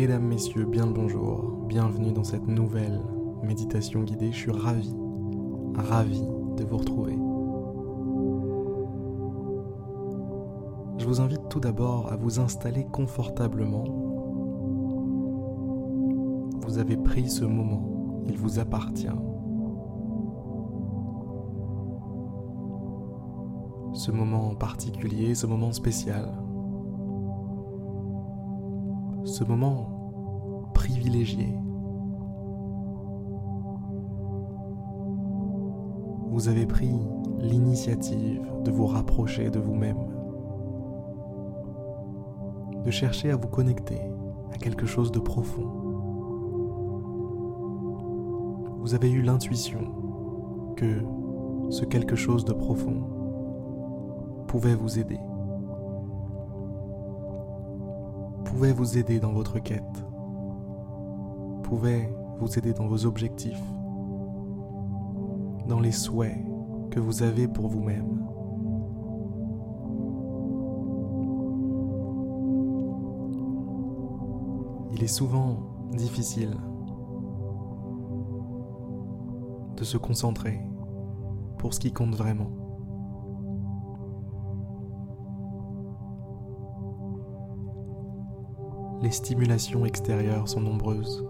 Mesdames, Messieurs, bien le bonjour, bienvenue dans cette nouvelle méditation guidée. Je suis ravi, ravi de vous retrouver. Je vous invite tout d'abord à vous installer confortablement. Vous avez pris ce moment, il vous appartient. Ce moment particulier, ce moment spécial ce moment privilégié. Vous avez pris l'initiative de vous rapprocher de vous-même, de chercher à vous connecter à quelque chose de profond. Vous avez eu l'intuition que ce quelque chose de profond pouvait vous aider. Pouvait vous aider dans votre quête, pouvait vous aider dans vos objectifs, dans les souhaits que vous avez pour vous-même. Il est souvent difficile de se concentrer pour ce qui compte vraiment. Les stimulations extérieures sont nombreuses.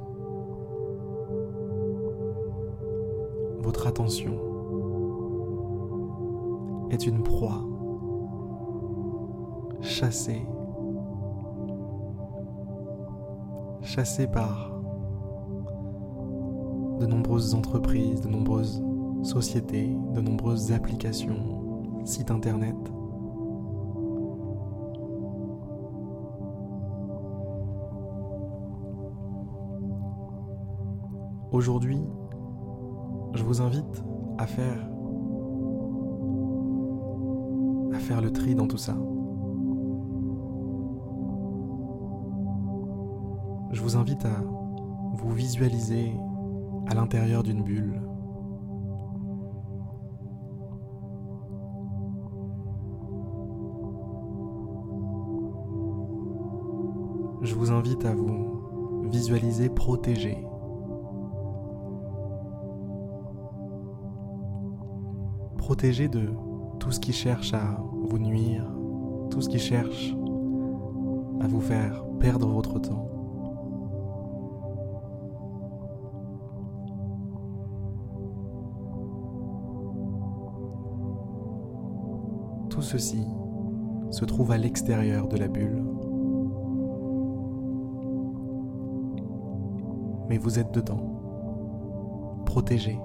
Votre attention est une proie chassée, chassée par de nombreuses entreprises, de nombreuses sociétés, de nombreuses applications, sites internet. Aujourd'hui, je vous invite à faire à faire le tri dans tout ça. Je vous invite à vous visualiser à l'intérieur d'une bulle. Je vous invite à vous visualiser protégé Protégé de tout ce qui cherche à vous nuire, tout ce qui cherche à vous faire perdre votre temps. Tout ceci se trouve à l'extérieur de la bulle. Mais vous êtes dedans, protégé.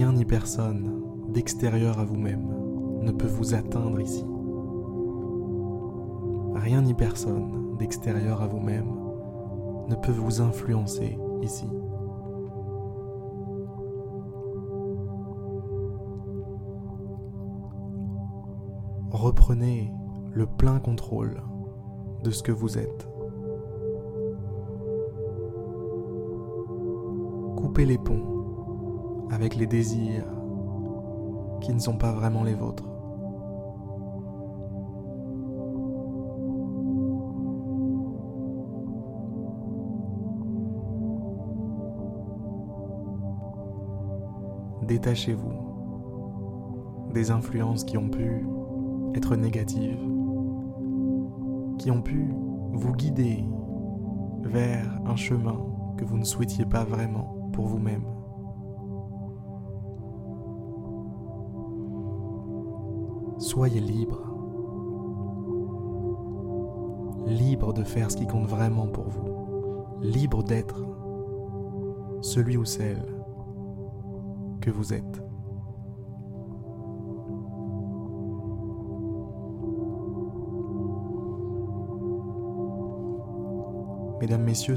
Rien ni personne d'extérieur à vous-même ne peut vous atteindre ici. Rien ni personne d'extérieur à vous-même ne peut vous influencer ici. Reprenez le plein contrôle de ce que vous êtes. Coupez les ponts avec les désirs qui ne sont pas vraiment les vôtres. Détachez-vous des influences qui ont pu être négatives, qui ont pu vous guider vers un chemin que vous ne souhaitiez pas vraiment pour vous-même. Soyez libre. Libre de faire ce qui compte vraiment pour vous. Libre d'être celui ou celle que vous êtes. Mesdames, Messieurs,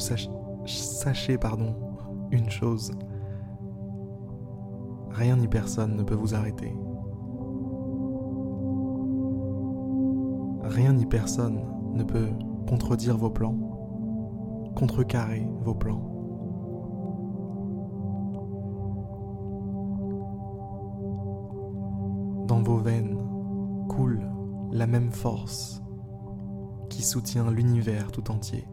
sachez, pardon, une chose. Rien ni personne ne peut vous arrêter. Rien ni personne ne peut contredire vos plans, contrecarrer vos plans. Dans vos veines coule la même force qui soutient l'univers tout entier.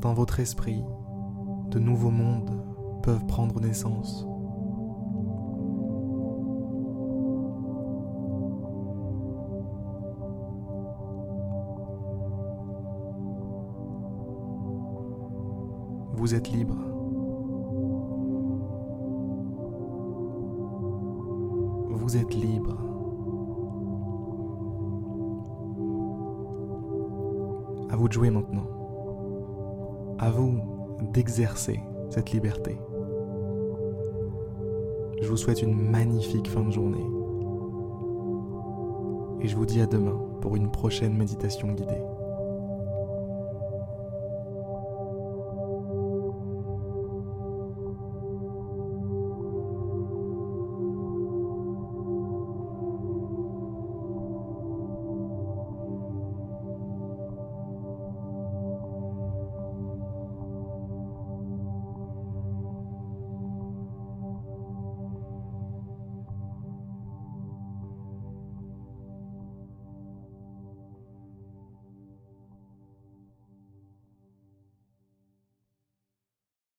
Dans votre esprit, de nouveaux mondes peuvent prendre naissance. Vous êtes libre. Vous êtes libre. À vous de jouer maintenant. À vous d'exercer cette liberté. Je vous souhaite une magnifique fin de journée. Et je vous dis à demain pour une prochaine méditation guidée.